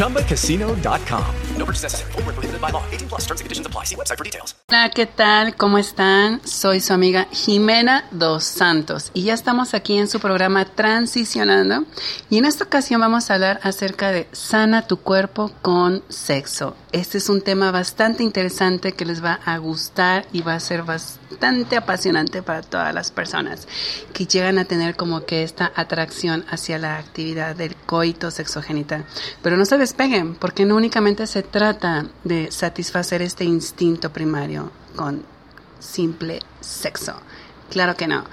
ChumbaCasino.com. No purchase necessary. Full prohibited by law. 18 plus terms and conditions apply. See website for details. Hola, ¿qué tal? ¿Cómo están? Soy su amiga Jimena Dos Santos y ya estamos aquí en su programa Transicionando. Y en esta ocasión vamos a hablar acerca de sana tu cuerpo con sexo. Este es un tema bastante interesante que les va a gustar y va a ser bastante apasionante para todas las personas que llegan a tener como que esta atracción hacia la actividad del coito sexogenital. Pero no se despeguen, porque no únicamente se trata de satisfacer este instinto primario con simple sexo. Claro que no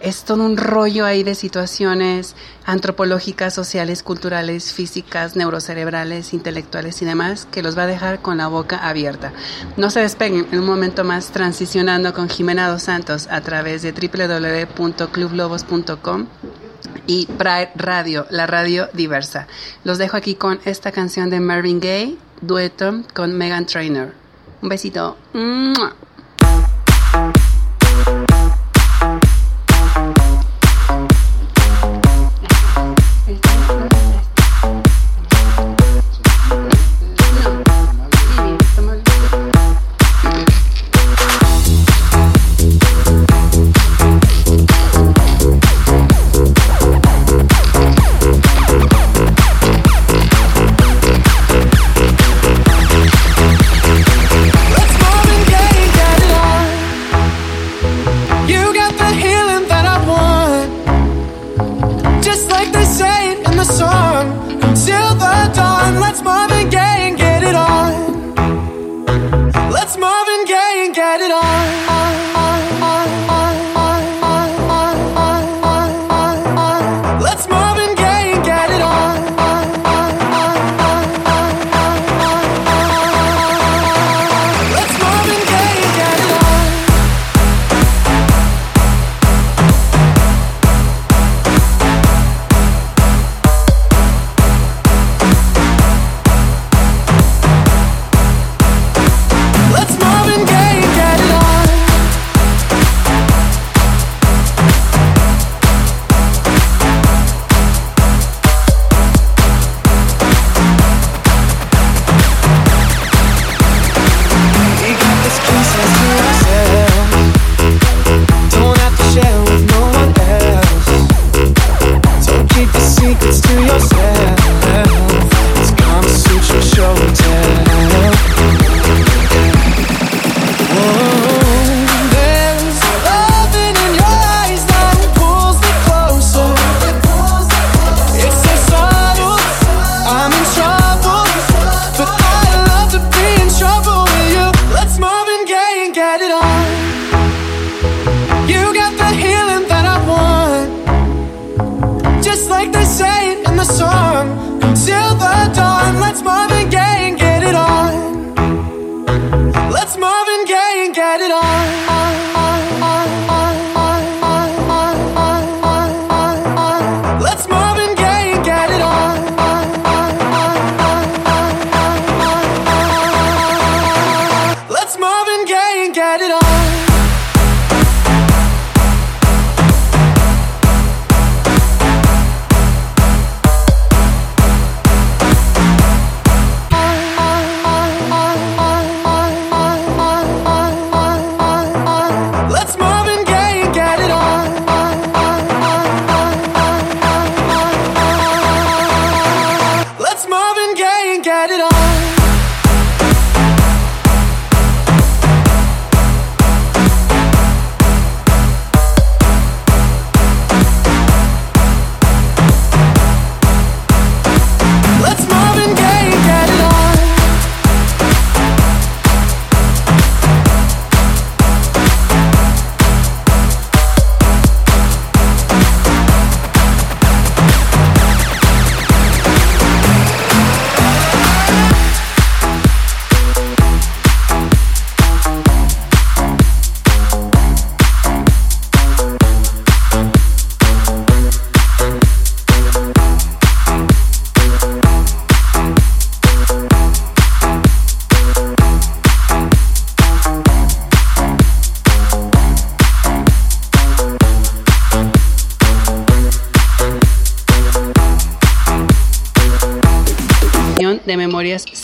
es todo un rollo ahí de situaciones antropológicas, sociales, culturales, físicas, neurocerebrales, intelectuales y demás que los va a dejar con la boca abierta. No se despeguen en un momento más transicionando con Jimena Dos Santos a través de www.clublobos.com y Pride Radio, la radio diversa. Los dejo aquí con esta canción de Marvin Gaye, dueto con Megan Trainor. Un besito.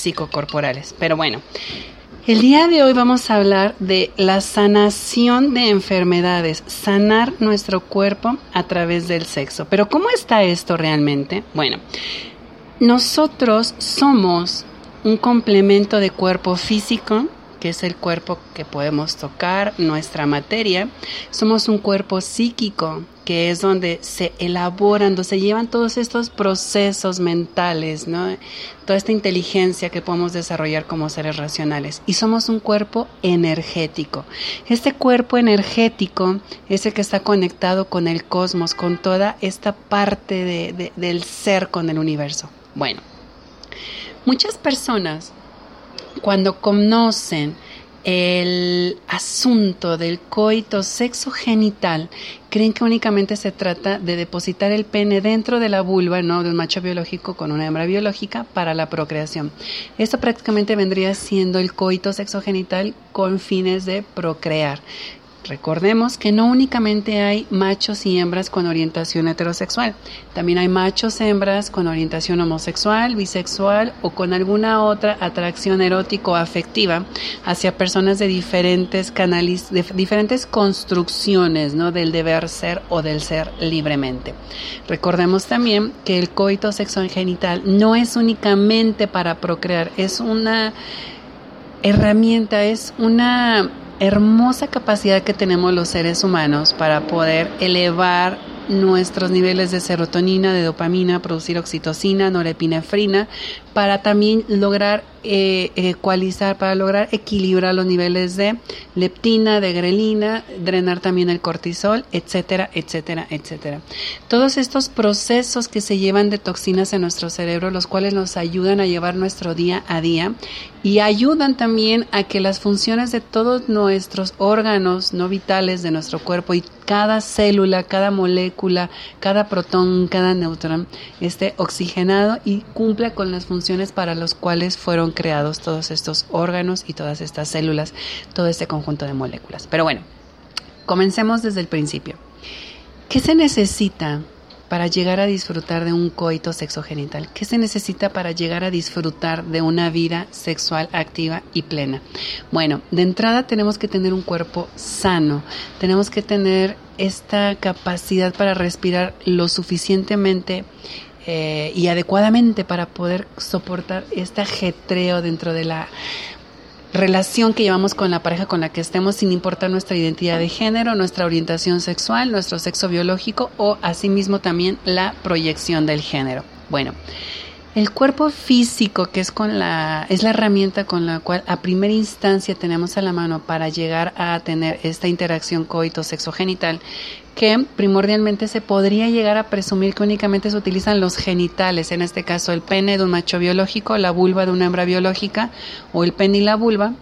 Psicocorporales. Pero bueno, el día de hoy vamos a hablar de la sanación de enfermedades, sanar nuestro cuerpo a través del sexo. Pero ¿cómo está esto realmente? Bueno, nosotros somos un complemento de cuerpo físico, que es el cuerpo que podemos tocar, nuestra materia. Somos un cuerpo psíquico, que es donde se elaboran, donde se llevan todos estos procesos mentales, ¿no? toda esta inteligencia que podemos desarrollar como seres racionales. Y somos un cuerpo energético. Este cuerpo energético es el que está conectado con el cosmos, con toda esta parte del ser, con el universo. Bueno, muchas personas cuando conocen el asunto del coito sexo genital, creen que únicamente se trata de depositar el pene dentro de la vulva, ¿no? De un macho biológico con una hembra biológica para la procreación. Esto prácticamente vendría siendo el coito sexo genital con fines de procrear. Recordemos que no únicamente hay machos y hembras con orientación heterosexual, también hay machos hembras con orientación homosexual, bisexual o con alguna otra atracción erótico afectiva hacia personas de diferentes canales, de diferentes construcciones, ¿no? del deber ser o del ser libremente. Recordemos también que el coito sexual genital no es únicamente para procrear, es una herramienta, es una hermosa capacidad que tenemos los seres humanos para poder elevar nuestros niveles de serotonina, de dopamina, producir oxitocina, norepinefrina, para también lograr eh, ecualizar, para lograr equilibrar los niveles de leptina, de grelina, drenar también el cortisol, etcétera, etcétera, etcétera. Todos estos procesos que se llevan de toxinas en nuestro cerebro, los cuales nos ayudan a llevar nuestro día a día y ayudan también a que las funciones de todos nuestros órganos no vitales de nuestro cuerpo y cada célula, cada molécula, cada protón, cada neutrón esté oxigenado y cumpla con las funciones para las cuales fueron creados todos estos órganos y todas estas células, todo este conjunto de moléculas. Pero bueno, comencemos desde el principio. ¿Qué se necesita para llegar a disfrutar de un coito sexogenital? ¿Qué se necesita para llegar a disfrutar de una vida sexual activa y plena? Bueno, de entrada tenemos que tener un cuerpo sano, tenemos que tener esta capacidad para respirar lo suficientemente eh, y adecuadamente para poder soportar este ajetreo dentro de la relación que llevamos con la pareja con la que estemos sin importar nuestra identidad de género, nuestra orientación sexual, nuestro sexo biológico o asimismo también la proyección del género. Bueno, el cuerpo físico, que es con la es la herramienta con la cual a primera instancia tenemos a la mano para llegar a tener esta interacción coito sexogenital, que primordialmente se podría llegar a presumir que únicamente se utilizan los genitales, en este caso el pene de un macho biológico, la vulva de una hembra biológica o el pene y la vulva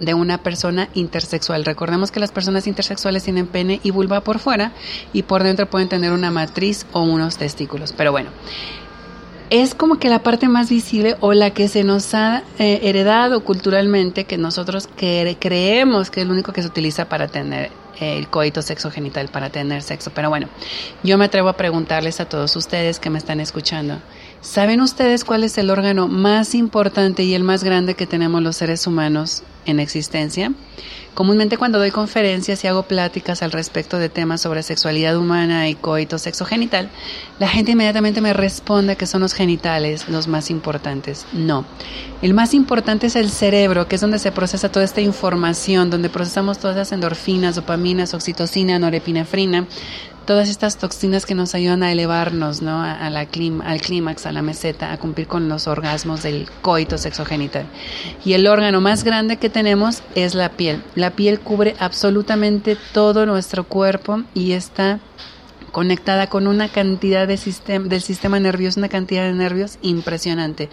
de una persona intersexual. Recordemos que las personas intersexuales tienen pene y vulva por fuera y por dentro pueden tener una matriz o unos testículos. Pero bueno, es como que la parte más visible o la que se nos ha eh, heredado culturalmente que nosotros creemos que es lo único que se utiliza para tener el coito sexo genital para tener sexo. Pero bueno, yo me atrevo a preguntarles a todos ustedes que me están escuchando, ¿saben ustedes cuál es el órgano más importante y el más grande que tenemos los seres humanos en existencia? Comúnmente cuando doy conferencias y hago pláticas al respecto de temas sobre sexualidad humana y coito sexo genital, la gente inmediatamente me responde que son los genitales los más importantes. No, el más importante es el cerebro, que es donde se procesa toda esta información, donde procesamos todas las endorfinas, dopaminas, oxitocina, norepinefrina, todas estas toxinas que nos ayudan a elevarnos ¿no? a, la al clímax, a la meseta, a cumplir con los orgasmos del coito sexogenital. Y el órgano más grande que tenemos es la piel. La piel cubre absolutamente todo nuestro cuerpo y está conectada con una cantidad de del sistema nervioso, una cantidad de nervios impresionante.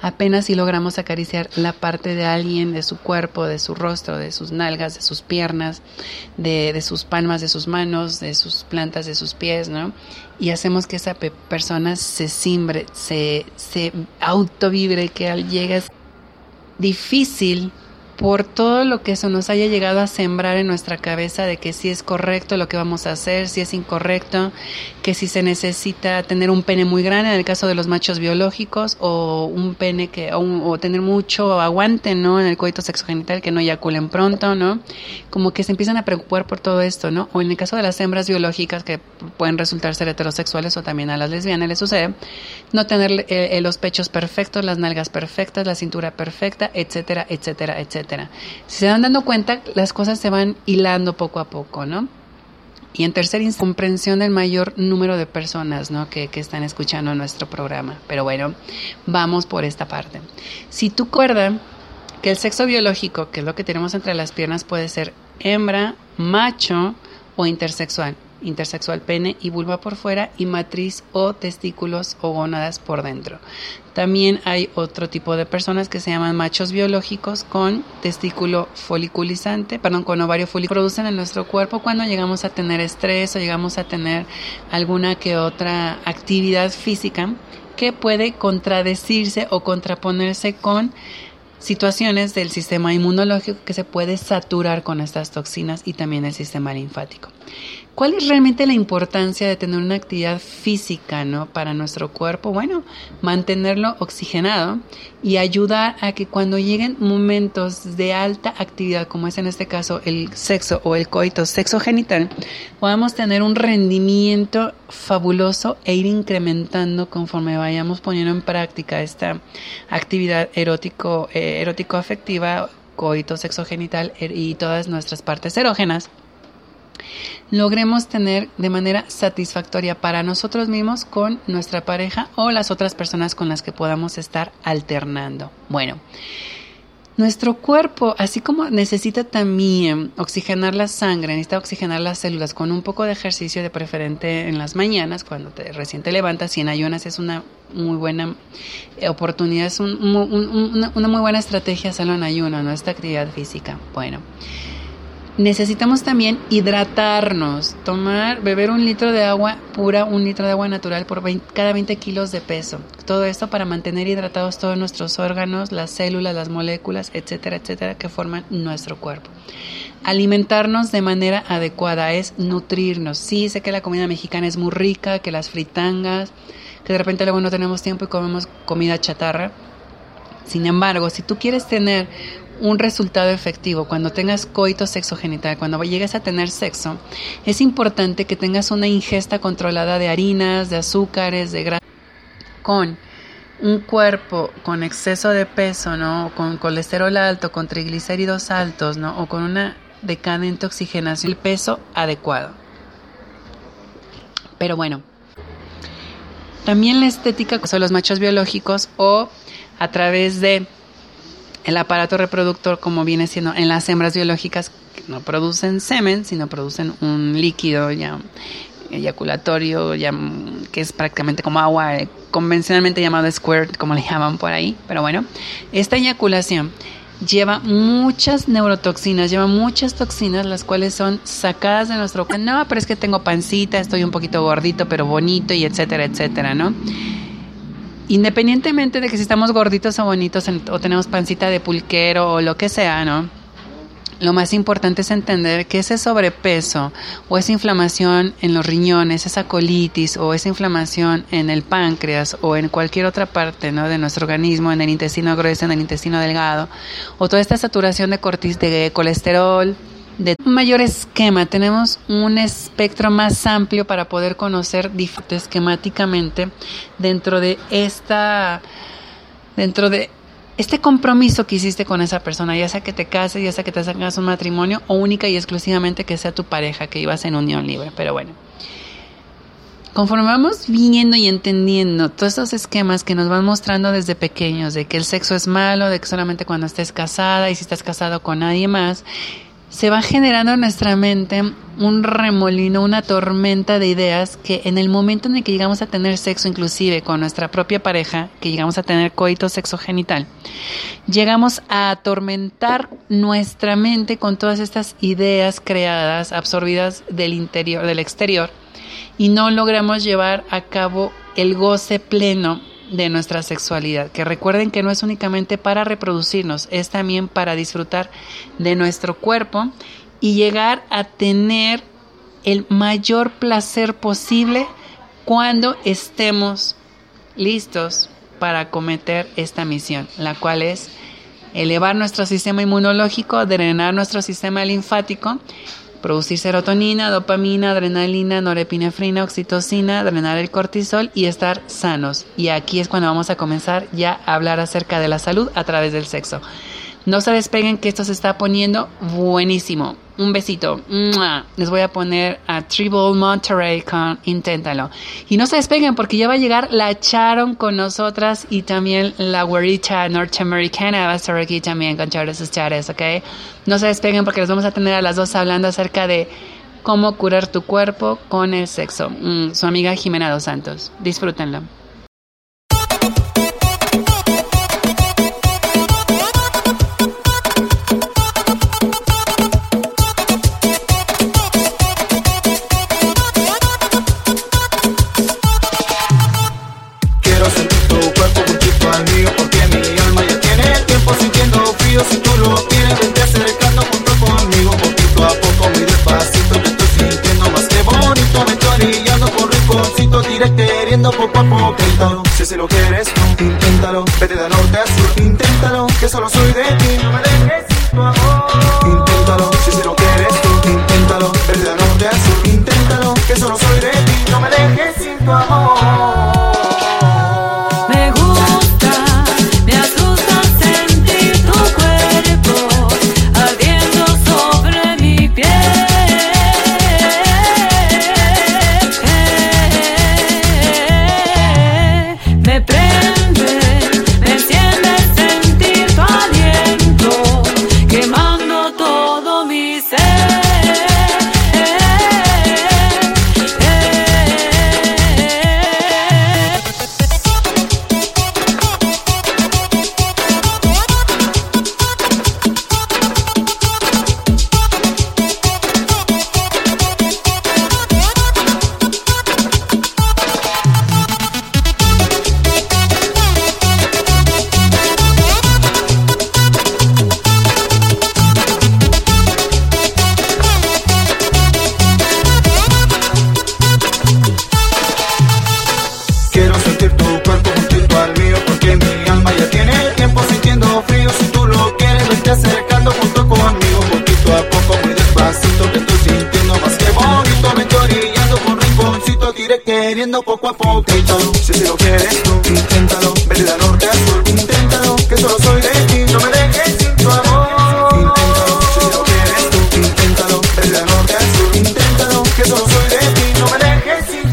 Apenas si logramos acariciar la parte de alguien, de su cuerpo, de su rostro, de sus nalgas, de sus piernas, de, de sus palmas, de sus manos, de sus plantas, de sus pies, ¿no? Y hacemos que esa persona se simbre, se, se autovibre, que al llegar es difícil por todo lo que se nos haya llegado a sembrar en nuestra cabeza de que si es correcto lo que vamos a hacer, si es incorrecto, que si se necesita tener un pene muy grande en el caso de los machos biológicos o un pene que o, tener mucho aguante, ¿no? En el coito sexogenital que no eyaculen pronto, ¿no? Como que se empiezan a preocupar por todo esto, ¿no? O en el caso de las hembras biológicas que pueden resultar ser heterosexuales o también a las lesbianas les sucede, no tener eh, los pechos perfectos, las nalgas perfectas, la cintura perfecta, etcétera, etcétera, etcétera. Si se van dando cuenta, las cosas se van hilando poco a poco, ¿no? Y en tercer instancia, comprensión del mayor número de personas ¿no? que, que, están escuchando nuestro programa. Pero bueno, vamos por esta parte. Si tú recuerdas que el sexo biológico, que es lo que tenemos entre las piernas, puede ser hembra, macho o intersexual intersexual pene y vulva por fuera y matriz o testículos o gónadas por dentro. También hay otro tipo de personas que se llaman machos biológicos con testículo foliculizante, perdón, con ovario folicular. Producen en nuestro cuerpo cuando llegamos a tener estrés o llegamos a tener alguna que otra actividad física que puede contradecirse o contraponerse con situaciones del sistema inmunológico que se puede saturar con estas toxinas y también el sistema linfático. ¿Cuál es realmente la importancia de tener una actividad física ¿no? para nuestro cuerpo? Bueno, mantenerlo oxigenado y ayudar a que cuando lleguen momentos de alta actividad, como es en este caso el sexo o el coito sexo genital, podamos tener un rendimiento fabuloso e ir incrementando conforme vayamos poniendo en práctica esta actividad erótico, eh, erótico afectiva, coito sexo genital er, y todas nuestras partes erógenas logremos tener de manera satisfactoria para nosotros mismos con nuestra pareja o las otras personas con las que podamos estar alternando. Bueno, nuestro cuerpo, así como necesita también oxigenar la sangre, necesita oxigenar las células con un poco de ejercicio de preferente en las mañanas, cuando te recién te levantas y en ayunas es una muy buena oportunidad, es una, muy buena estrategia hacerlo en ayuno, ¿no? Esta actividad física. Bueno. Necesitamos también hidratarnos, tomar, beber un litro de agua pura, un litro de agua natural por cada 20 kilos de peso. Todo esto para mantener hidratados todos nuestros órganos, las células, las moléculas, etcétera, etcétera, que forman nuestro cuerpo. Alimentarnos de manera adecuada es nutrirnos. Sí, sé que la comida mexicana es muy rica, que las fritangas, que de repente luego no tenemos tiempo y comemos comida chatarra. Sin embargo, si tú quieres tener un resultado efectivo cuando tengas coito sexo genital, cuando llegues a tener sexo, es importante que tengas una ingesta controlada de harinas, de azúcares, de grasa. Con un cuerpo con exceso de peso, ¿no? Con colesterol alto, con triglicéridos altos, ¿no? O con una decadente oxigenación, el peso adecuado. Pero bueno, también la estética son los machos biológicos o a través de el aparato reproductor, como viene siendo en las hembras biológicas, no producen semen, sino producen un líquido ya eyaculatorio, ya, que es prácticamente como agua, eh, convencionalmente llamado squirt, como le llaman por ahí. Pero bueno, esta eyaculación lleva muchas neurotoxinas, lleva muchas toxinas, las cuales son sacadas de nuestro cuerpo. No, pero es que tengo pancita, estoy un poquito gordito, pero bonito, y etcétera, etcétera, ¿no? Independientemente de que si estamos gorditos o bonitos o tenemos pancita de pulquero o lo que sea, ¿no? Lo más importante es entender que ese sobrepeso o esa inflamación en los riñones, esa colitis o esa inflamación en el páncreas o en cualquier otra parte ¿no? de nuestro organismo, en el intestino grueso, en el intestino delgado, o toda esta saturación de, cortis, de colesterol, de un mayor esquema, tenemos un espectro más amplio para poder conocer esquemáticamente dentro de esta dentro de este compromiso que hiciste con esa persona, ya sea que te cases, ya sea que te hagas un matrimonio o única y exclusivamente que sea tu pareja, que ibas en unión libre, pero bueno. Conforme vamos viendo y entendiendo todos esos esquemas que nos van mostrando desde pequeños, de que el sexo es malo, de que solamente cuando estés casada y si estás casado con nadie más, se va generando en nuestra mente un remolino, una tormenta de ideas que en el momento en el que llegamos a tener sexo inclusive con nuestra propia pareja, que llegamos a tener coito sexo genital, llegamos a atormentar nuestra mente con todas estas ideas creadas, absorbidas del interior, del exterior, y no logramos llevar a cabo el goce pleno de nuestra sexualidad, que recuerden que no es únicamente para reproducirnos, es también para disfrutar de nuestro cuerpo y llegar a tener el mayor placer posible cuando estemos listos para cometer esta misión, la cual es elevar nuestro sistema inmunológico, drenar nuestro sistema linfático, producir serotonina, dopamina, adrenalina, norepinefrina, oxitocina, drenar el cortisol y estar sanos. Y aquí es cuando vamos a comenzar ya a hablar acerca de la salud a través del sexo. No se despeguen que esto se está poniendo buenísimo. Un besito. Les voy a poner a Tribal Monterey con Inténtalo. Y no se despeguen porque ya va a llegar la Charon con nosotras y también la güerita norteamericana va a estar aquí también con Charos Chares, ¿ok? No se despeguen porque les vamos a tener a las dos hablando acerca de cómo curar tu cuerpo con el sexo. Mm, su amiga Jimena Dos Santos. Disfrútenlo. Poco a poco. Inténtalo, si se lo quieres tú, inténtalo. Vete de norte a sur, inténtalo, que solo soy de ti. No me dejes sin tu amor.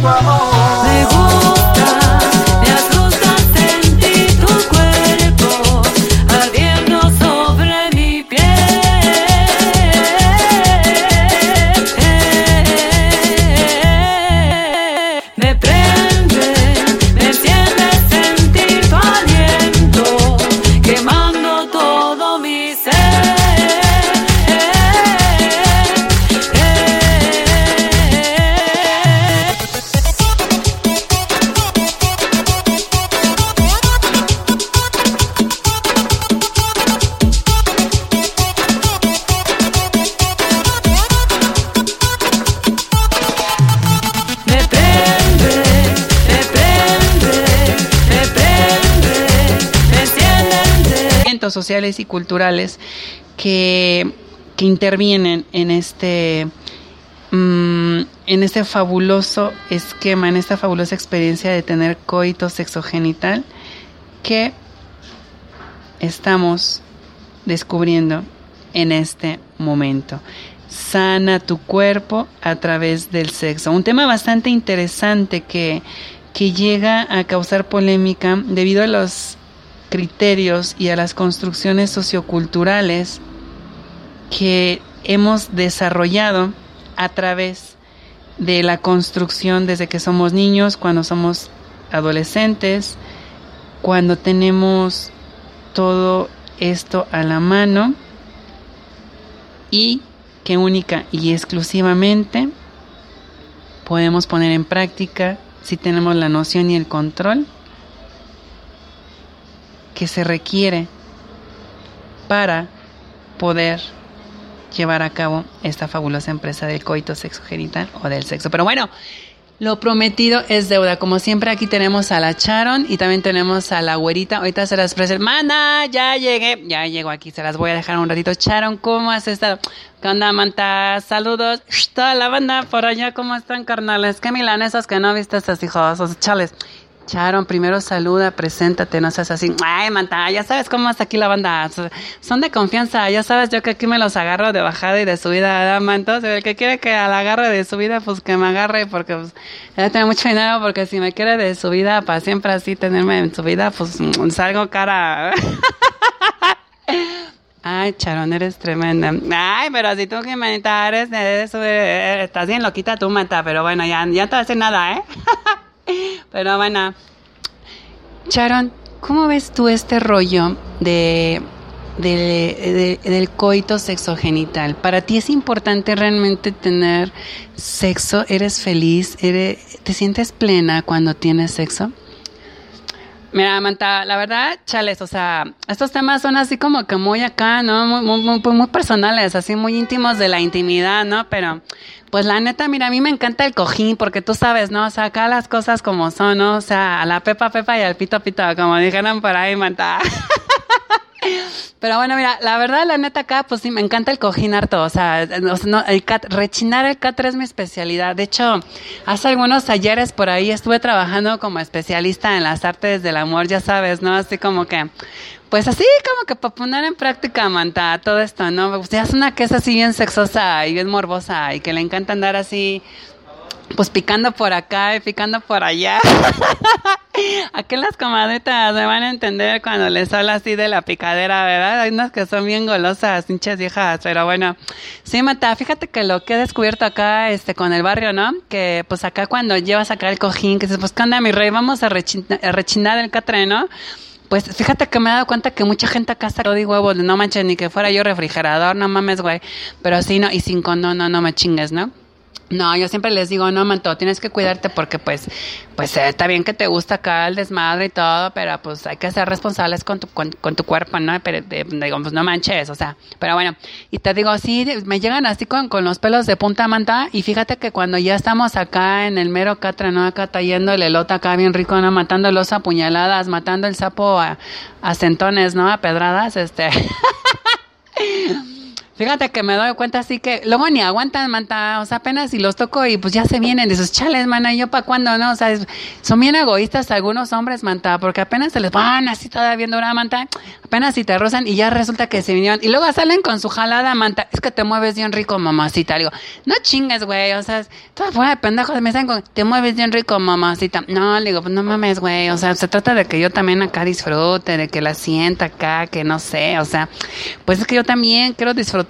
Dejes sin sociales y culturales que, que intervienen en este mm, en este fabuloso esquema, en esta fabulosa experiencia de tener coito sexogenital que estamos descubriendo en este momento. Sana tu cuerpo a través del sexo. Un tema bastante interesante que, que llega a causar polémica debido a los criterios y a las construcciones socioculturales que hemos desarrollado a través de la construcción desde que somos niños, cuando somos adolescentes, cuando tenemos todo esto a la mano y que única y exclusivamente podemos poner en práctica si tenemos la noción y el control que se requiere para poder llevar a cabo esta fabulosa empresa del coito sexo genital o del sexo. Pero bueno, lo prometido es deuda. Como siempre, aquí tenemos a la Charon y también tenemos a la güerita. Ahorita se las presento. Mana, ya llegué. Ya llego aquí. Se las voy a dejar un ratito. Charon, ¿cómo has estado? ¿Qué onda, Manta? Saludos. Toda la banda por allá, ¿cómo están, carnales? Qué milanesas que no viste estos hijos. Chales. Charon, primero saluda, preséntate, no seas así. Ay, Manta, ya sabes cómo está aquí la banda. Son de confianza, ya sabes, yo que aquí me los agarro de bajada y de subida, ¿verdad, Mantos? El que quiere que la agarre de subida, pues que me agarre, porque pues, ya tengo mucho dinero, porque si me quiere de subida, para siempre así tenerme en subida, pues mm, salgo cara. Ay, Charon, eres tremenda. Ay, pero si tú, Jimenita, eres, eres, eh, estás bien loquita tú, Manta, pero bueno, ya, ya no te decir nada, ¿eh? Pero bueno, Charon, ¿cómo ves tú este rollo de, de- de- del coito sexogenital? ¿Para ti es importante realmente tener sexo? ¿Eres feliz? ¿Eres, ¿Te sientes plena cuando tienes sexo? Mira, Manta, la verdad, chales, o sea, estos temas son así como que muy acá, ¿no? Muy, muy, muy, muy personales, así muy íntimos de la intimidad, ¿no? Pero, pues la neta, mira, a mí me encanta el cojín, porque tú sabes, ¿no? O sea, acá las cosas como son, ¿no? O sea, a la pepa pepa y al pito pito, como dijeron por ahí, Manta. Pero bueno, mira, la verdad, la neta acá, pues sí, me encanta el cojín harto. O sea, o no, el cat- rechinar el catre es mi especialidad. De hecho, hace algunos ayeres por ahí estuve trabajando como especialista en las artes del amor, ya sabes, ¿no? Así como que, pues así como que para poner en práctica, manta, todo esto, ¿no? O sea, es una que es así bien sexosa y bien morbosa y que le encanta andar así, pues picando por acá y picando por allá. Aquí las comadretas me van a entender cuando les habla así de la picadera, ¿verdad? Hay unas que son bien golosas, pinches viejas, pero bueno. Sí, Mata, fíjate que lo que he descubierto acá, este, con el barrio, ¿no? Que pues acá cuando llevas acá el cojín, que dices, pues, ¿qué onda, mi rey? Vamos a, rechina- a rechinar el catre, ¿no? Pues fíjate que me he dado cuenta que mucha gente acá está de huevos, no manches, ni que fuera yo refrigerador, no mames, güey. Pero sí, no, y sin condón, no, no me chingues, ¿no? No, yo siempre les digo, no, manto, tienes que cuidarte porque pues, pues eh, está bien que te gusta acá el desmadre y todo, pero pues hay que ser responsables con tu, con, con tu cuerpo, ¿no? Pero de- digo, pues no manches, o sea, pero bueno, y te digo, sí, me llegan así con, con los pelos de punta manta y fíjate que cuando ya estamos acá en el mero catra, ¿no? Acá tallando el elote acá bien rico, ¿no? Matando los a puñaladas, matando el sapo a, a centones, ¿no? A pedradas, este... Fíjate que me doy cuenta así que luego ni aguantan, manta, o sea, apenas si los toco y pues ya se vienen. De sus chales, mana, yo para cuándo, ¿no? O sea, son bien egoístas algunos hombres, manta, porque apenas se les van así todavía dura, manta, apenas si te rozan y ya resulta que se vinieron. Y luego salen con su jalada, manta, es que te mueves bien rico, mamacita, le digo, no chingues, güey, o sea, todo fuera de pendejos me con, te mueves bien rico, mamacita, no, le digo, pues no mames, güey, o sea, se trata de que yo también acá disfrute, de que la sienta acá, que no sé, o sea, pues es que yo también quiero disfrutar,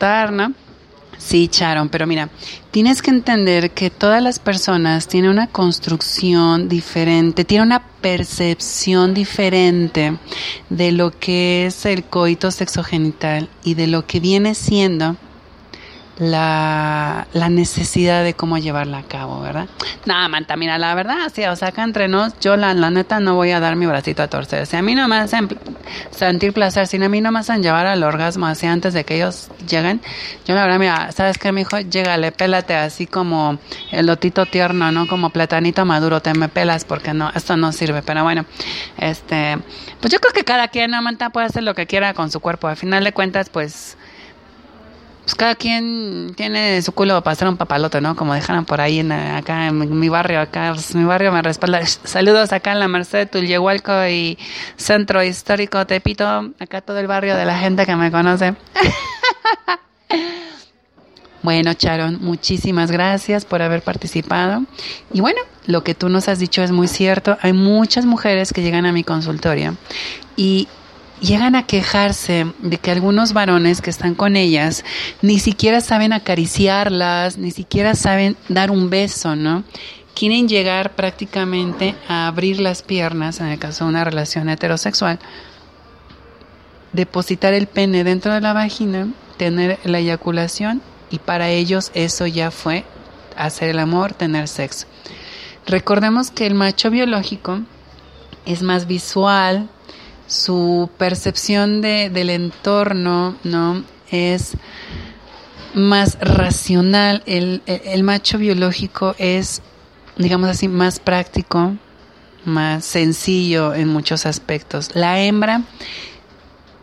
Sí, Charon, pero mira, tienes que entender que todas las personas tienen una construcción diferente, tienen una percepción diferente de lo que es el coito sexogenital y de lo que viene siendo la, la necesidad de cómo llevarla a cabo, ¿verdad? Nada, Manta, mira, la verdad, sí, o sea, acá entre nos, yo la, la neta no voy a dar mi bracito a torcer. Sea, a mí no me hacen sentir placer, sino a mí no me hacen llevar al orgasmo así antes de que ellos lleguen. Yo la verdad, mira, ¿sabes qué, mijo? Llégale, pélate así como el lotito tierno, ¿no? Como platanito maduro, te me pelas porque no, esto no sirve. Pero bueno, este, pues yo creo que cada quien, ¿no, Manta, puede hacer lo que quiera con su cuerpo. Al final de cuentas, pues pues cada quien tiene su culo para hacer un papalote, ¿no? Como dejaron por ahí en, acá en mi, mi barrio, acá, pues, mi barrio me respalda. Saludos acá en la Merced, Tulyehualco y Centro Histórico Tepito, acá todo el barrio de la gente que me conoce. Bueno, Charon, muchísimas gracias por haber participado. Y bueno, lo que tú nos has dicho es muy cierto. Hay muchas mujeres que llegan a mi consultorio y llegan a quejarse de que algunos varones que están con ellas ni siquiera saben acariciarlas, ni siquiera saben dar un beso, ¿no? Quieren llegar prácticamente a abrir las piernas, en el caso de una relación heterosexual, depositar el pene dentro de la vagina, tener la eyaculación y para ellos eso ya fue hacer el amor, tener sexo. Recordemos que el macho biológico es más visual, su percepción de, del entorno, ¿no? Es más racional. El, el- macho biológico es, digamos así, más práctico, más sencillo en muchos aspectos. La hembra,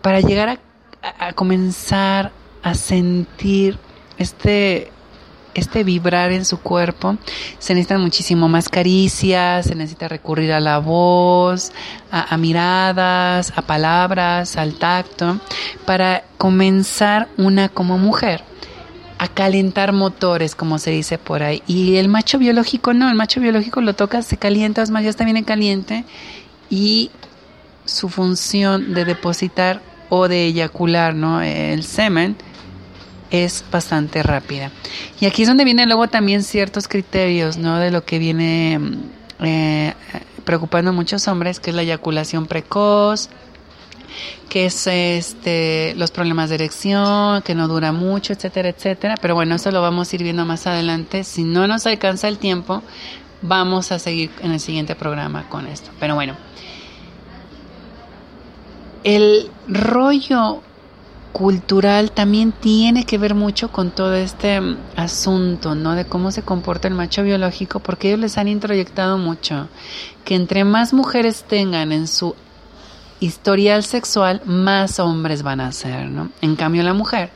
para llegar a- a comenzar a sentir este este vibrar en su cuerpo, se necesitan muchísimo más caricias, se necesita recurrir a la voz, a, miradas, a palabras, al tacto, para comenzar una como mujer a calentar motores, como se dice por ahí. Y el macho biológico no, el macho biológico lo toca, se calienta, es más, ya está bien en caliente y su función de depositar o de eyacular, ¿no? El semen es bastante rápida. Y aquí es donde vienen luego también ciertos criterios, ¿no? De lo que viene mm, eh, preocupando a muchos hombres, que es la eyaculación precoz, que es este los problemas de erección, que no dura mucho, etcétera, etcétera. Pero bueno, eso lo vamos a ir viendo más adelante. Si no nos alcanza el tiempo, vamos a seguir en el siguiente programa con esto. Pero bueno, el rollo cultural también tiene que ver mucho con todo este mm, asunto, ¿no? De cómo se comporta el macho biológico, porque ellos les han introyectado mucho que entre más mujeres tengan en su historial sexual, más hombres van a ser, ¿no? En cambio, la mujer,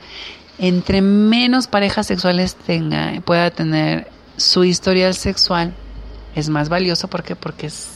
entre menos parejas sexuales tenga, pueda tener su historial sexual, es más valioso, ¿por qué? Porque es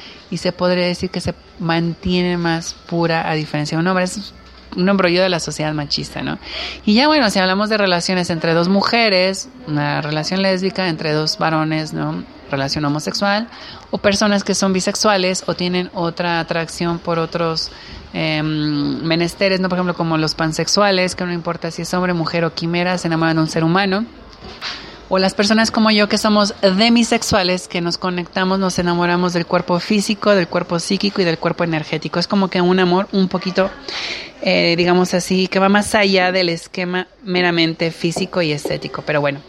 Y se podría decir que se mantiene más pura a diferencia de un hombre. Es un embrollo de la sociedad machista, ¿no? Y ya bueno, si hablamos de relaciones entre dos mujeres, una relación lésbica entre dos varones, ¿no? Relación homosexual, o personas que son bisexuales o tienen otra atracción por otros eh, menesteres, ¿no? Por ejemplo, como los pansexuales, que no importa si es hombre, mujer o quimera, se enamoran de un ser humano o las personas como yo que somos demisexuales, que nos conectamos, nos enamoramos del cuerpo físico, del cuerpo psíquico y del cuerpo energético. Es como que un amor un poquito, eh, digamos así, que va más allá del esquema meramente físico y estético. Pero bueno,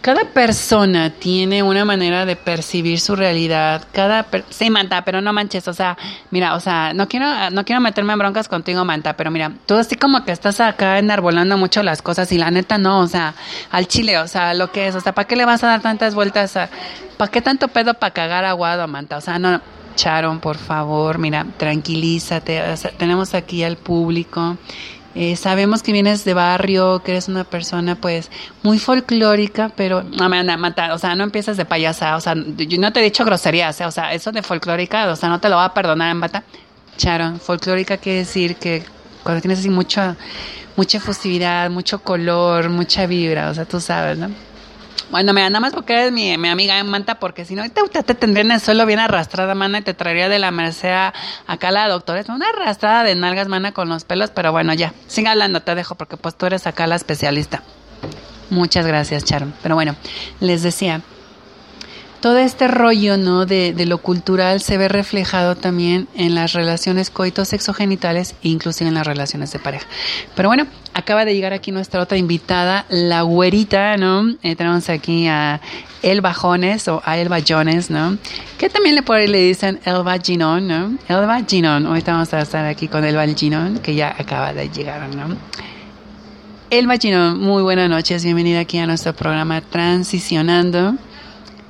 cada persona tiene una manera de percibir su realidad. Cada per sí, Manta, pero no manches, o sea, mira, o sea, no quiero no quiero meterme en broncas contigo, Manta, pero mira, tú así como que estás acá enarbolando mucho las cosas y la neta no, o sea, al chile, o sea, lo que es, o sea, ¿para qué le vas a dar tantas vueltas ¿para qué tanto pedo para cagar aguado, Manta? O sea, no, Charon, por favor, mira, tranquilízate, o sea, tenemos aquí al público eh, sabemos que vienes de barrio, que eres una persona pues muy folclórica, pero no me anda a matar, o sea, no empiezas de payasa, o sea, yo no te he dicho groserías, eh, o sea, eso de folclórica, o sea, no te lo va a perdonar en bata. Charon, folclórica quiere decir que cuando tienes así mucha, mucha efusividad, mucho color, mucha vibra, o sea, tú sabes, ¿no? Bueno, mira, nada más porque eres mi, mi amiga en Manta, porque si no, te, te, te tendría en el suelo bien arrastrada, mana, y te traería de la merced a- acá la doctora. Es una arrastrada de nalgas, mana, con los pelos, pero bueno, ya, sigue hablando, te dejo, porque pues tú eres acá la especialista. Muchas gracias, Charon. Pero bueno, les decía, todo este rollo, ¿no? De, de lo cultural se ve reflejado también en las relaciones coito-sexogenitales e inclusive en las relaciones de pareja. Pero bueno, acaba de llegar aquí nuestra otra invitada, la güerita, ¿no? Eh, tenemos aquí a Elba Jones o a Elba Jones, ¿no? Que también le por le dicen Elba Ginon, ¿no? Elba Ginon. Hoy vamos a estar aquí con Elba Ginon, que ya acaba de llegar, ¿no? Elba Ginon, muy buenas noches, bienvenida aquí a nuestro programa Transicionando.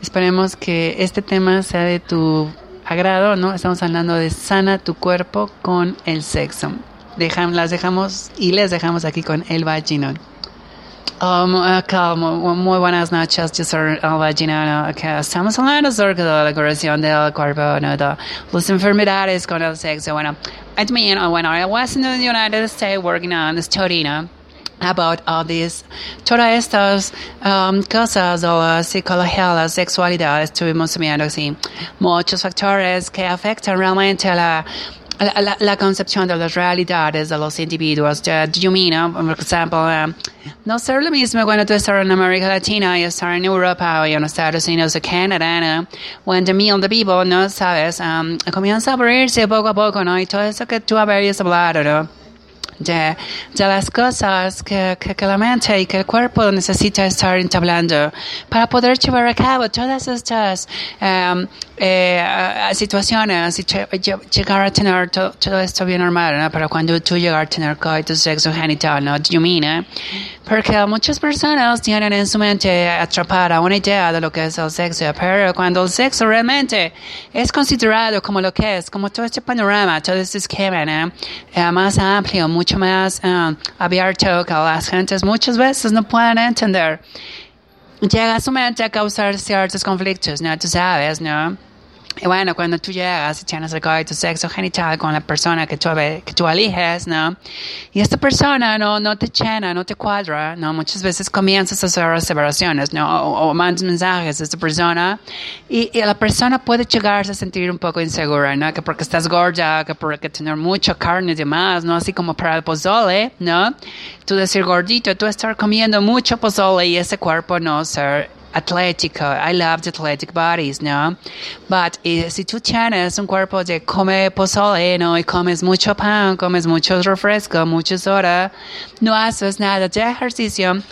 Esperemos que este tema sea de tu agrado, ¿no? Estamos hablando de sana tu cuerpo con el sexo. Dejan, las dejamos y les dejamos aquí con Elba Ginón. Um, acá, mu- muy buenas noches, yo soy Elba Ginón. Acá estamos hablando acerca de la curación del cuerpo, ¿no? De las enfermedades con el sexo. Bueno, I mean, when I was in the United States working on the study, ¿no? About all this, todas estas um, cosas de la psicología, la sexualidad, estuvimos viendo así muchos factores que afectan realmente la, la, la- concepción de las realidades de los individuos. Mean, uh, por ejemplo, um, no ser lo mismo cuando tú estás en América Latina y estar en Europa o en Estados Unidos o Canadá, ¿no? Cuando mil de people, ¿no? Sabes, um, comienza a abrirse poco a poco, ¿no? Y todo eso que tú habías hablado, ¿no? De, las cosas que, que, que la mente y que el cuerpo necesita estar entablando para poder llevar a cabo todas estas em, eh, situaciones y lle- lle- llegar a tener to- todo esto bien normal, ¿no? Pero cuando tú llegar a tener coito sexo genital, ¿no? You mean, eh? Porque muchas personas tienen en su mente atrapada una idea de lo que es el sexo, pero cuando el sexo realmente es considerado como lo que es, como todo este panorama, todo este esquema, ¿no? Eh, más amplio, mucho más eh, abierto que las gentes muchas veces no pueden entender. Llega a su mente a causar ciertos conflictos, ¿no? Tú sabes, ¿no? Y bueno, cuando tú llegas y tienes el coito sexo genital con la persona que tú, que tú eliges, ¿no? Y esta persona no, no te llena, no te cuadra, ¿no? Muchas veces comienzas a hacer aseveraciones, ¿no? O, o mandas mensajes a esta persona y, y la persona puede llegarse a sentir un poco insegura, ¿no? Que porque estás gorda, que porque tener mucha carne y demás, ¿no? Así como para el pozole, ¿no? Tú decir gordito, tú estar comiendo mucho pozole y ese cuerpo no ser atlético. I love the athletic bodies, ¿no? But si tú tienes un cuerpo de come pozole, ¿no? Y comes mucho pan, comes mucho refresco, muchas horas, no haces nada de ejercicio.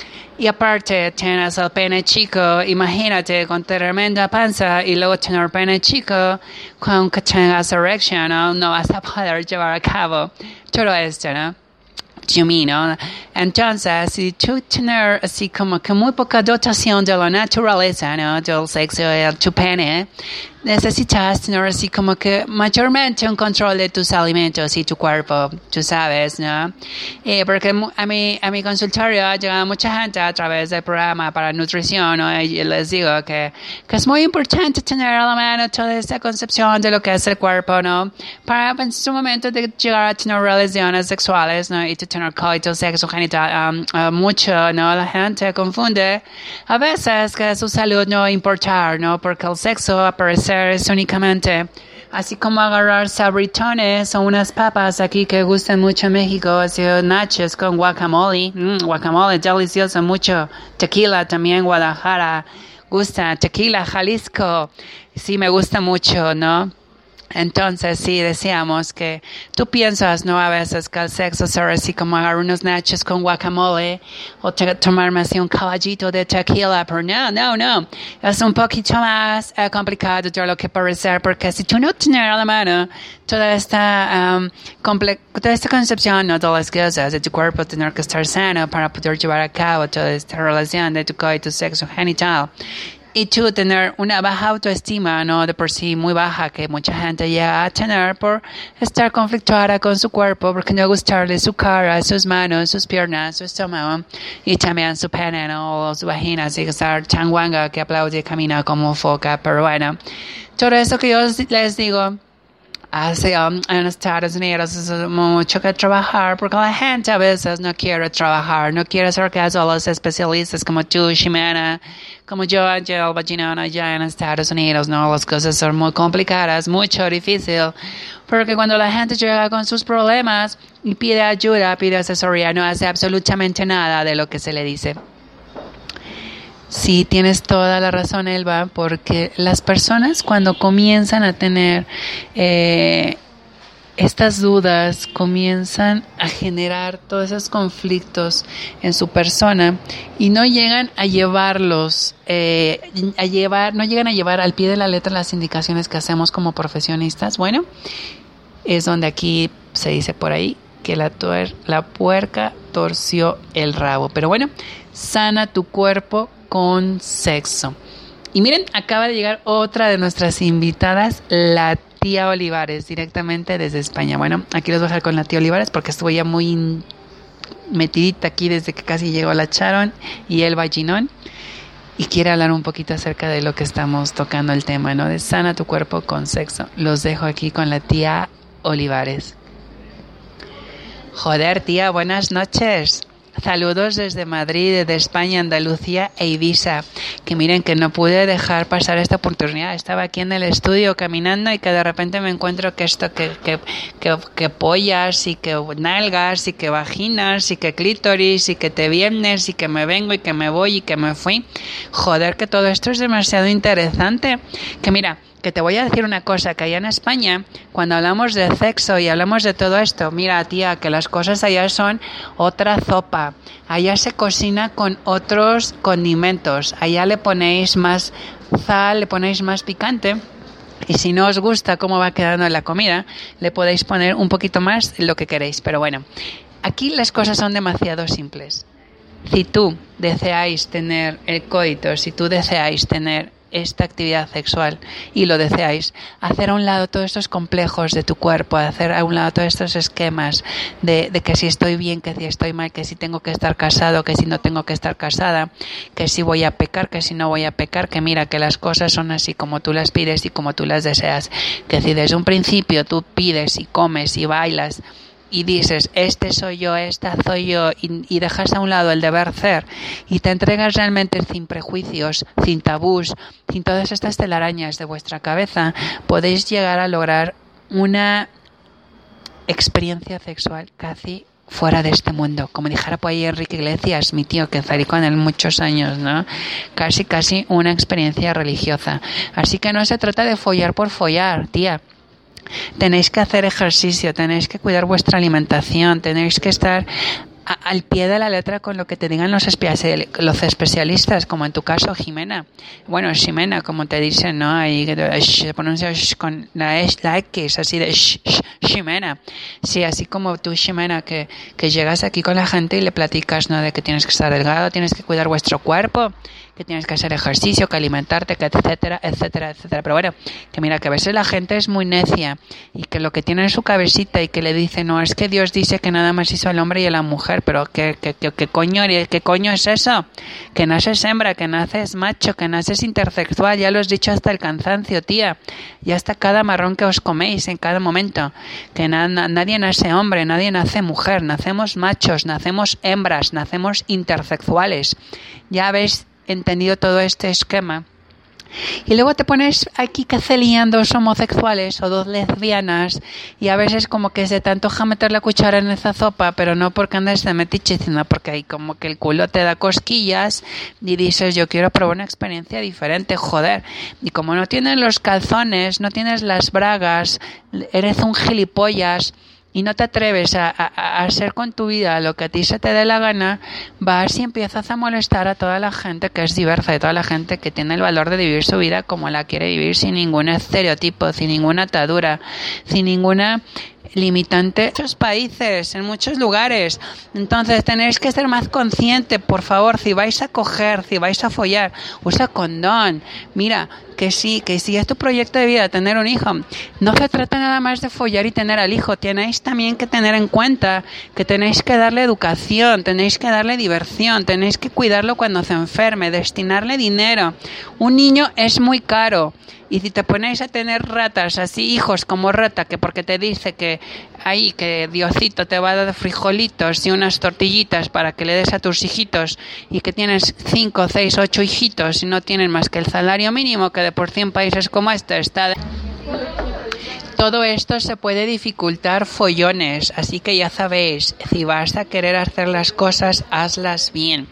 Y aparte tienes el pene chico, imagínate con tremenda panza y luego tener pene chico con que tengas erección, ¿no? No vas a poder llevar a cabo todo esto, ¿no? You mean, ¿no? Entonces, si tú tener así como que muy poca dotación de la naturaleza, ¿no? Del sexo, de tu pene, necesitas tener así como que mayormente un control de tus alimentos y tu cuerpo, tú sabes, ¿no? Eh, porque a mi, a mi consultorio llega mucha gente a través del programa para nutrición, ¿no? Y les digo que, que es muy importante tener a la mano toda esta concepción de lo que es el cuerpo, ¿no? Para en su momento de llegar a tener relaciones sexuales, ¿no? Y de tener coito, sexo genital, um, uh, mucho, ¿no? La gente confunde a veces que su salud no importar, ¿no? Porque el sexo a es únicamente Así como agarrar sabritones o unas papas aquí que gustan mucho en México, así nachos con guacamole, Mm, guacamole delicioso, mucho. Tequila también, Guadalajara, gusta tequila, Jalisco, sí me gusta mucho, ¿no? Entonces, sí, decíamos que tú piensas, ¿no? A veces que el sexo será así como agarrar unos nachos con guacamole o tomarme así un caballito de tequila, pero no, no, no. Es un poquito más eh, complicado de lo que parece, porque si tú no tienes a la mano toda esta, um, comple- toda esta concepción, ¿no? De las cosas de tu cuerpo, tener que estar sano para poder llevar a cabo toda esta relación de tu coito sexo genital. Tú tener una baja autoestima, ¿no? De por sí muy baja, que mucha gente llega a tener por estar conflictuada con su cuerpo, porque no gustarle su cara, sus manos, sus piernas, su estómago, y también su pene, ¿no? O su vagina, así que estar tan guanga que aplaude y camina como foca, pero bueno. Todo eso que yo les digo, Hace um, en Estados Unidos es mucho que trabajar porque la gente a veces no quiere trabajar, no quiere hacer caso a los especialistas como tú, Ximena, como yo, Angel Vaginona, allá en Estados Unidos, ¿no? Las cosas son muy complicadas, mucho difícil, porque cuando la gente llega con sus problemas y pide ayuda, pide asesoría, no hace absolutamente nada de lo que se le dice. Sí, tienes toda la razón, Elba, porque las personas cuando comienzan a tener eh, estas dudas, comienzan a generar todos esos conflictos en su persona y no llegan a llevarlos, eh, a llevar, no llegan a llevar al pie de la letra las indicaciones que hacemos como profesionistas. Bueno, es donde aquí se dice por ahí que la, tuer- la puerca torció el rabo. Pero bueno, sana tu cuerpo con sexo. Y miren, acaba de llegar otra de nuestras invitadas, la tía Olivares, directamente desde España. Bueno, aquí los voy a dejar con la tía Olivares porque estuvo ya muy metidita aquí desde que casi llegó la Charon y el Ginón y quiere hablar un poquito acerca de lo que estamos tocando el tema, ¿no? De sana tu cuerpo con sexo. Los dejo aquí con la tía Olivares. Joder, tía, buenas noches. Saludos desde Madrid, desde España, Andalucía e Ibiza. Que miren que no pude dejar pasar esta oportunidad. Estaba aquí en el estudio caminando y que de repente me encuentro que esto, que, que, que, que pollas y que nalgas y que vaginas y que clítoris y que te vienes y que me vengo y que me voy y que me fui. Joder, que todo esto es demasiado interesante. Que mira, que te voy a decir una cosa, que allá en España, cuando hablamos de sexo y hablamos de todo esto, mira tía, que las cosas allá son otra sopa. Allá se cocina con otros condimentos. Allá le ponéis más sal, le ponéis más picante. Y si no os gusta cómo va quedando la comida, le podéis poner un poquito más lo que queréis. Pero bueno, aquí las cosas son demasiado simples. Si tú deseáis tener el coito, si tú deseáis tener esta actividad sexual y lo deseáis, hacer a un lado todos estos complejos de tu cuerpo, hacer a un lado todos estos esquemas de, que si estoy bien, que si estoy mal, que si tengo que estar casado, que si no tengo que estar casada, que si voy a pecar, que si no voy a pecar, que mira que las cosas son así como tú las pides y como tú las deseas, que si desde un principio tú pides y comes y bailas, y dices, este soy yo, esta soy yo, y, y, dejas a un lado el deber ser y te entregas realmente sin prejuicios, sin tabús, sin todas estas telarañas de vuestra cabeza, podéis llegar a lograr una experiencia sexual casi fuera de este mundo. Como dijera por ahí Enrique Iglesias, mi tío, que salí con él muchos años, ¿no? Casi, casi una experiencia religiosa. Así que no se trata de follar por follar, tía tenéis que hacer ejercicio, tenéis que cuidar vuestra alimentación, tenéis que estar al pie de la letra con lo que te digan los especialistas, como en tu caso Jimena. Bueno, Jimena, como te dicen, ¿no? Ahí se pronuncia con la, la X, así de Jimena. Sí, así como tú, Jimena, que, que llegas aquí con la gente y le platicas, ¿no? De que tienes que estar delgado, tienes que cuidar vuestro cuerpo que tienes que hacer ejercicio, que alimentarte, que etcétera, etcétera, etcétera. Pero bueno, que mira, que a veces la gente es muy necia y que lo que tiene en su cabecita y que le dice, no, es que Dios dice que nada más hizo al hombre y a la mujer, pero ¿qué, qué, qué, qué coño, ¿qué coño es eso? Que naces hembra, que naces macho, que naces intersexual, ya lo has dicho hasta el cansancio, tía, y hasta cada marrón que os coméis en cada momento, que na nadie nace hombre, nadie nace mujer, nacemos machos, nacemos hembras, nacemos intersexuales. Ya ves entendido todo este esquema. Y luego te pones aquí caceliando dos homosexuales o dos lesbianas y a veces como que se te antoja meter la cuchara en esa sopa, pero no porque andes de metiche, sino porque ahí como que el culo te da cosquillas y dices yo quiero probar una experiencia diferente, joder. Y como no tienes los calzones, no tienes las bragas, eres un gilipollas y no te atreves a, a, a, hacer con tu vida lo que a ti se te dé la gana, vas y empiezas a molestar a toda la gente que es diversa, a toda la gente que tiene el valor de vivir su vida como la quiere vivir, sin ningún estereotipo, sin ninguna atadura, sin ninguna limitante en muchos países, en muchos lugares. Entonces tenéis que ser más consciente, por favor, si vais a coger, si vais a follar, usa condón. Mira, que sí, que si es tu proyecto de vida tener un hijo, no se trata nada más de follar y tener al hijo, tenéis también que tener en cuenta que tenéis que darle educación, tenéis que darle diversión, tenéis que cuidarlo cuando se enferme, destinarle dinero. Un niño es muy caro. Y si te ponéis a tener ratas, así hijos como rata, que porque te dice que ahí, que Diosito te va a dar frijolitos y unas tortillitas para que le des a tus hijitos y que tienes cinco, seis, ocho hijitos y no tienen más que el salario mínimo que de por sí en países como este está... todo esto se puede dificultar follones, así que ya sabéis, si vas a querer hacer las cosas, hazlas bien.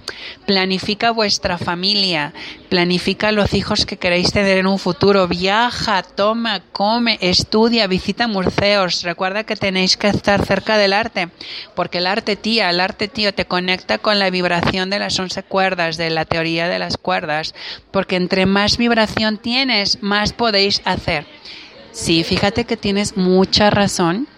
Planifica vuestra familia, planifica los hijos que queréis tener en un futuro, viaja, toma, come, estudia, visita museos, recuerda que tenéis que estar cerca del arte, porque el arte tía, el arte tío te conecta con la vibración de las once cuerdas, de la teoría de las cuerdas, porque entre más vibración tienes, más podéis hacer. Sí, fíjate que tienes mucha razón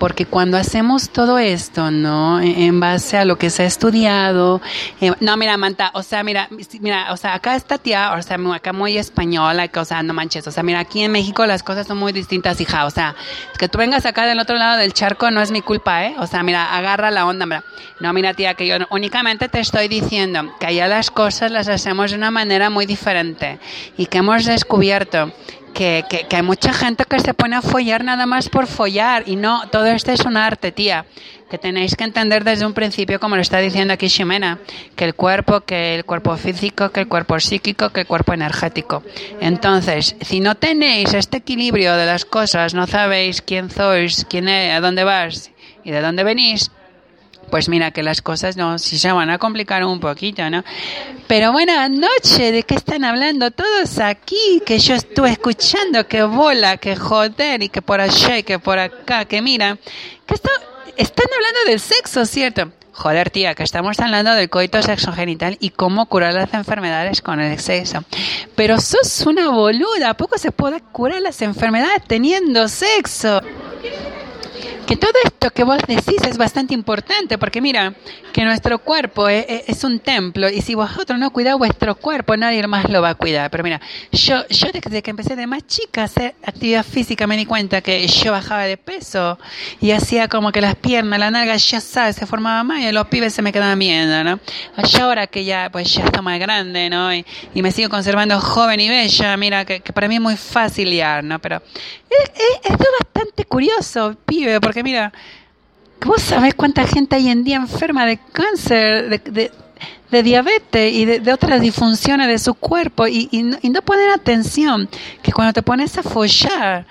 Porque cuando hacemos todo esto, ¿no? En en base a lo que se ha estudiado. eh, no, mira, Manta, o sea, mira, mira, o sea, acá esta tía, o sea, acá muy española, o sea, no manches, o sea, mira, aquí en México las cosas son muy distintas, hija, o sea, que tú vengas acá del otro lado del charco no es mi culpa, ¿eh? O sea, mira, agarra la onda, mira. No, mira, tía, que yo únicamente te estoy diciendo que allá las cosas las hacemos de una manera muy diferente y que hemos descubierto que, que, hay mucha gente que se pone a follar nada más por follar y no, todo esto es un arte, tía. Que tenéis que entender desde un principio, como lo está diciendo aquí Ximena, que el cuerpo, que el cuerpo físico, que el cuerpo psíquico, que el cuerpo energético. Entonces, si no tenéis este equilibrio de las cosas, no sabéis quién sois, quién es, a dónde vas y de dónde venís, pues mira que las cosas no si se van a complicar un poquito, ¿no? Pero buenas noches, ¿de qué están hablando todos aquí? Que yo estuve escuchando que bola, que joder y que por allá y que por acá, que mira, que esto están hablando del sexo, ¿cierto? Joder, tía, que estamos hablando del coito sexogenital y cómo curar las enfermedades con el sexo. Pero sos una boluda, ¿a poco se puede curar las enfermedades teniendo sexo? Que todo esto que vos decís es bastante importante, porque mira, que nuestro cuerpo es, es- es un templo y si vosotros no cuidáis vuestro cuerpo, nadie más lo va a cuidar. Pero mira, yo, yo desde que empecé de más chica a hacer actividad física me di cuenta que yo bajaba de peso y hacía como que las piernas, la nalga, ya sabes, se formaba más y los pibes se me quedaban viendo, ¿no? Yo ahora que ya, pues ya estoy más grande, ¿no? Y, y me sigo conservando joven y bella, mira, que, que para mí es muy fácil liar, ¿no? Pero es, es, es bastante curioso, pibe, porque mira, vos sabés cuánta gente hay en día enferma de cáncer, de, de, diabetes y de, de otras disfunciones de su cuerpo y, y, no, y no ponen atención que cuando te pones a follar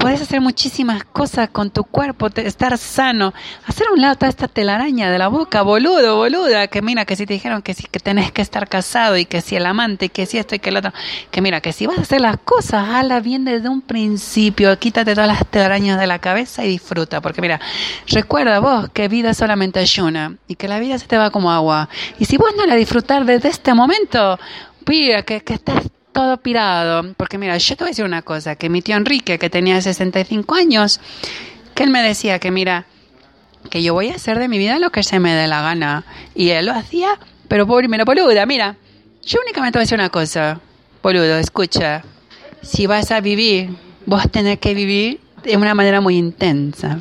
puedes hacer muchísimas cosas con tu cuerpo, estar sano, hacer a un lado toda esta telaraña de la boca, boludo, boluda, que mira, que si te dijeron que si que tenés que estar casado y que si el amante y que si esto y que el otro, que mira, que si vas a hacer las cosas, hazlas bien desde un principio, quítate todas las telarañas de la cabeza y disfruta, porque mira, recuerda vos que vida solamente hay una y que la vida se te va como agua, y si vos no la disfrutar desde este momento, mira, que, que estás todo pirado. Porque mira, yo te voy a decir una cosa, que mi tío Enrique, que tenía 65 años, que él me decía que mira, que yo voy a hacer de mi vida lo que se me dé la gana. Y él lo hacía, pero pobre, mira, boluda, mira, yo únicamente voy a decir una cosa, boludo, escucha, si vas a vivir, vos tenés que vivir de una manera muy intensa.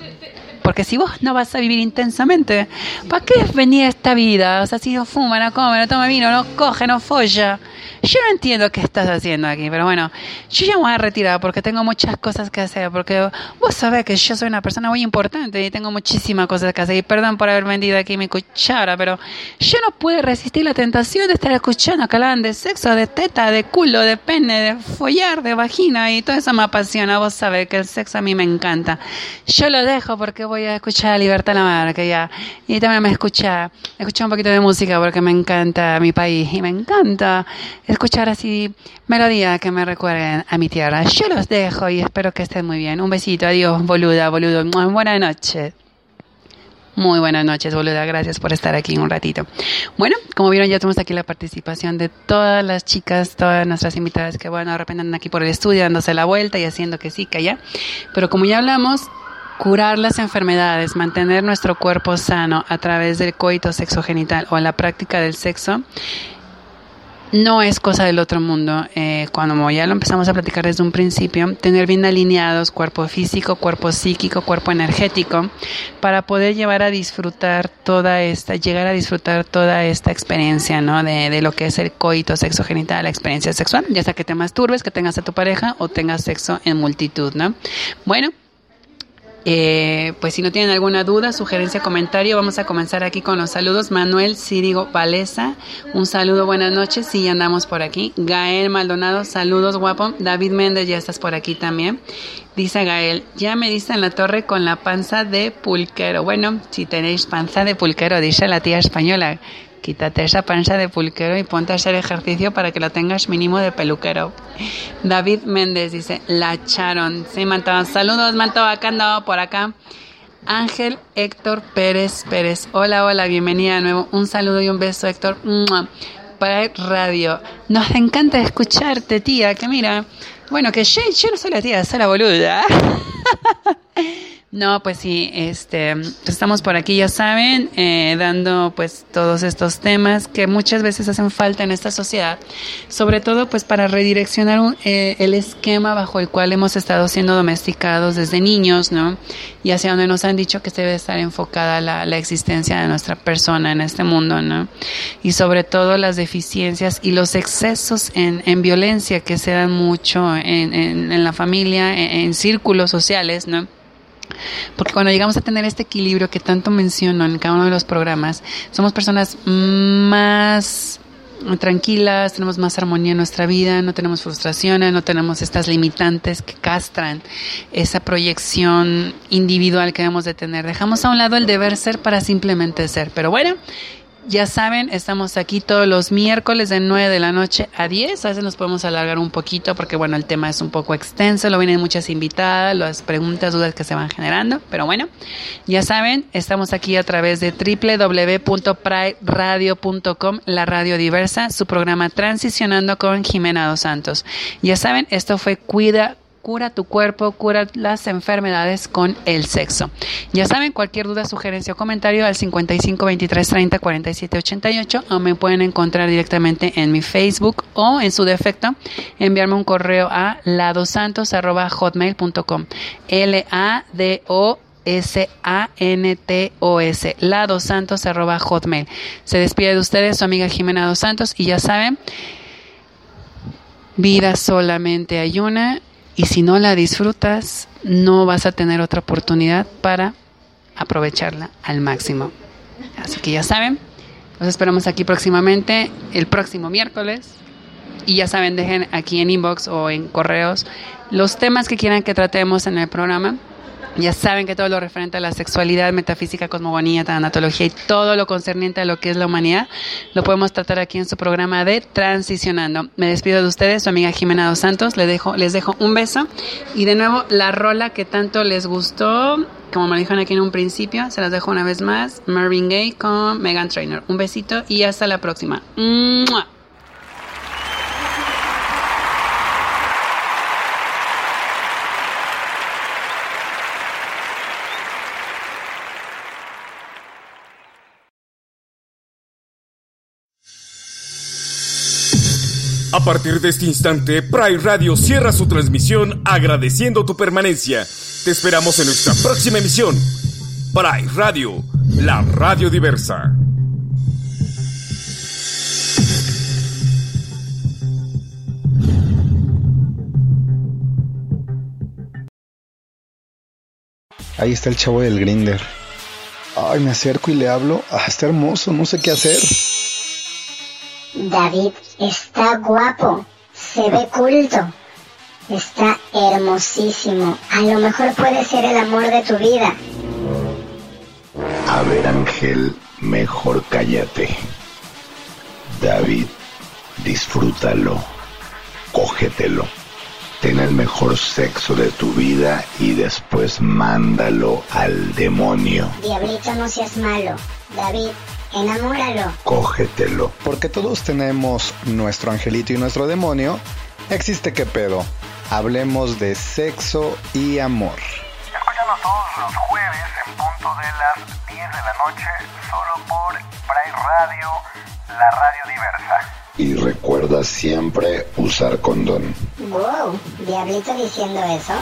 Porque si vos no vas a vivir intensamente, ¿para qué venir a esta vida? O sea, si no fuma, no come, no toma vino, no coge, no folla. Yo no entiendo qué estás haciendo aquí, pero bueno, yo ya me voy a retirar porque tengo muchas cosas que hacer, porque vos sabés que yo soy una persona muy importante y tengo muchísimas cosas que hacer. Y perdón por haber vendido aquí mi cuchara, pero yo no pude resistir la tentación de estar escuchando que hablaban de sexo, de teta, de culo, de pene, de follar, de vagina y todo eso me apasiona. Vos sabés que el sexo a mí me encanta. Yo lo dejo porque voy a escuchar a Libertad la que ya. Y también me escucha, escuchar un poquito de música porque me encanta mi país y me encanta escuchar así melodías que me recuerden a mi tierra. Yo los dejo y espero que estén muy bien. Un besito, adiós, boluda, boludo. Buenas noches. Muy buenas noches, boluda. Gracias por estar aquí un ratito. Bueno, como vieron, ya tenemos aquí la participación de todas las chicas, todas nuestras invitadas que, bueno, de repente aquí por el estudio dándose la vuelta y haciendo que sí, que allá. Pero como ya hablamos, curar las enfermedades, mantener nuestro cuerpo sano a través del coito sexogenital o la práctica del sexo, no es cosa del otro mundo. Eh, cuando ya lo empezamos a platicar desde un principio, tener bien alineados cuerpo físico, cuerpo psíquico, cuerpo energético, para poder llevar a disfrutar toda esta, llegar a disfrutar toda esta experiencia, ¿no? De, de lo que es el coito sexogenital, la experiencia sexual, ya sea que te masturbes, que tengas a tu pareja o tengas sexo en multitud, ¿no? Bueno. Eh, pues si no tienen alguna duda, sugerencia, comentario, vamos a comenzar aquí con los saludos. Manuel Círigo Valesa, un saludo, buenas noches, sí, ya andamos por aquí. Gael Maldonado, saludos, guapo. David Méndez, ya estás por aquí también. Dice Gael, ya me diste en la torre con la panza de pulquero. Bueno, si tenéis panza de pulquero, dice la tía española, quítate esa panza de pulquero y ponte a hacer ejercicio para que lo tengas mínimo de peluquero. David Méndez dice, la echaron. Sí, Manto, saludos, Manto, acá ando por acá. Ángel Héctor Pérez Pérez. Hola, hola, bienvenida de nuevo. Un saludo y un beso, Héctor. Para radio. Nos encanta escucharte, tía, que mira, bueno, que yo, yo no soy la tía, soy la boluda. No, pues sí, este, estamos por aquí, ya saben, eh, dando pues todos estos temas que muchas veces hacen falta en esta sociedad, sobre todo pues para redireccionar eh, el esquema bajo el cual hemos estado siendo domesticados desde niños, ¿no? Y hacia donde nos han dicho que debe estar enfocada la, la existencia de nuestra persona en este mundo, ¿no? Y sobre todo las deficiencias y los excesos en, en violencia que se dan mucho en, en- en la familia, en círculos sociales, ¿no? Porque cuando llegamos a tener este equilibrio que tanto menciono en cada uno de los programas, somos personas más tranquilas, tenemos más armonía en nuestra vida, no tenemos frustraciones, no tenemos estas limitantes que castran esa proyección individual que debemos de tener. Dejamos a un lado el deber ser para simplemente ser. Pero bueno, ya saben, estamos aquí todos los miércoles de 9 de la noche a 10. A veces nos podemos alargar un poquito porque, bueno, el tema es un poco extenso. Lo vienen muchas invitadas, las preguntas, dudas que se van generando. Pero bueno, ya saben, estamos aquí a través de www.priradio.com, la radio diversa, su programa Transicionando con Jimena Dos Santos. Ya saben, esto fue Cuida cura tu cuerpo, cura las enfermedades con el sexo. Ya saben, cualquier duda, sugerencia o comentario al 55 23 30 47 88 o me pueden encontrar directamente en mi Facebook o en su defecto enviarme un correo a ladosantos@hotmail.com. L A D O S-A-N-T-O-S, ladosantos arroba hotmail. Se despide de ustedes su amiga Jimena Dos Santos y ya saben, vida solamente hay una y si no la disfrutas, no vas a tener otra oportunidad para aprovecharla al máximo. Así que ya saben, los esperamos aquí próximamente, el próximo miércoles. Y ya saben, dejen aquí en inbox o en correos los temas que quieran que tratemos en el programa. Ya saben que todo lo referente a la sexualidad, metafísica, cosmogonía, tanatología y todo lo concerniente a lo que es la humanidad, lo podemos tratar aquí en su programa de Transicionando. Me despido de ustedes, su amiga Jimena Dos Santos. Les dejo, les dejo un beso y de nuevo la rola que tanto les gustó, como me dijeron aquí en un principio, se las dejo una vez más. Marvin Gaye con Megan Trainor. Un besito y hasta la próxima. ¡Mua! A partir de este instante, Pride Radio cierra su transmisión agradeciendo tu permanencia. Te esperamos en nuestra próxima emisión. Pride Radio, la radio diversa. Ahí está el chavo del grinder. Ay, me acerco y le hablo. Ah, está hermoso, no sé qué hacer. David está guapo, se ve culto, está hermosísimo. A lo mejor puede ser el amor de tu vida. A ver, Ángel, mejor cállate. David, disfrútalo, cógetelo. Ten el mejor sexo de tu vida y después mándalo al demonio. Diablito, no seas malo. David, enamóralo. Cógetelo. Porque todos tenemos nuestro angelito y nuestro demonio. Existe qué pedo. Hablemos de sexo y amor. Escúchanos todos los jueves en punto de las 10 de la noche, solo por Pride Radio, la radio diversa. Y recuerda siempre usar condón. Wow, Diablito diciendo eso.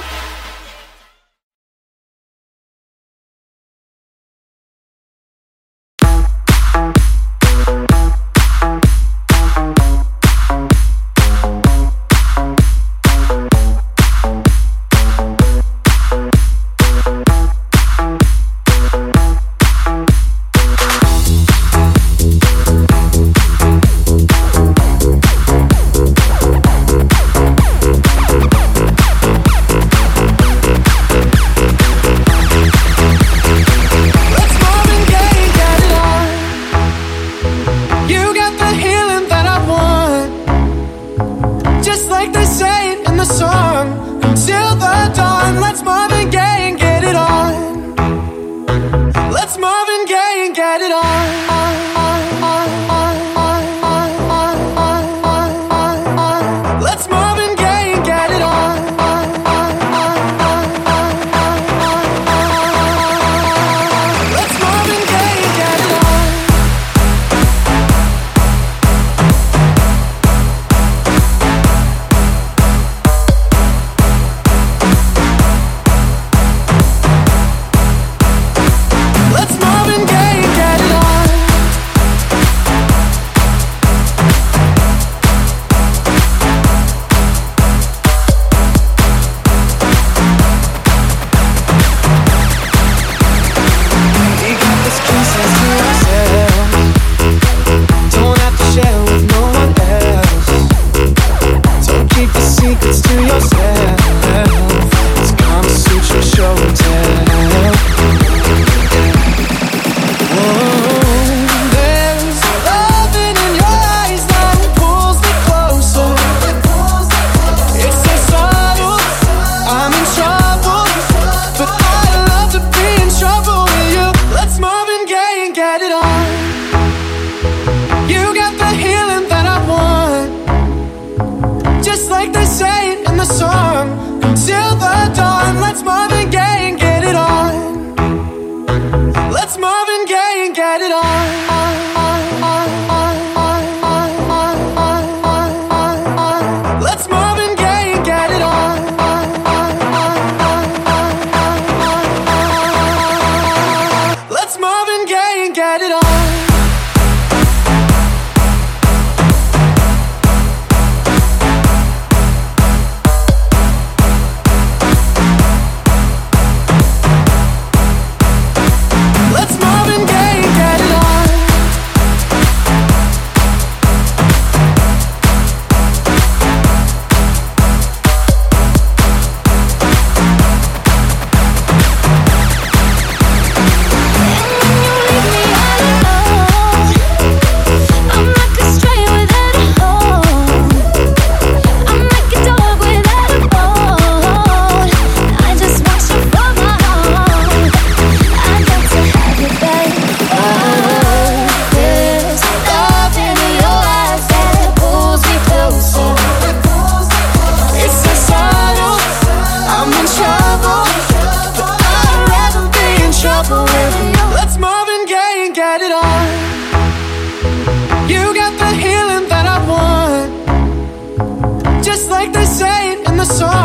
Like they say in the song.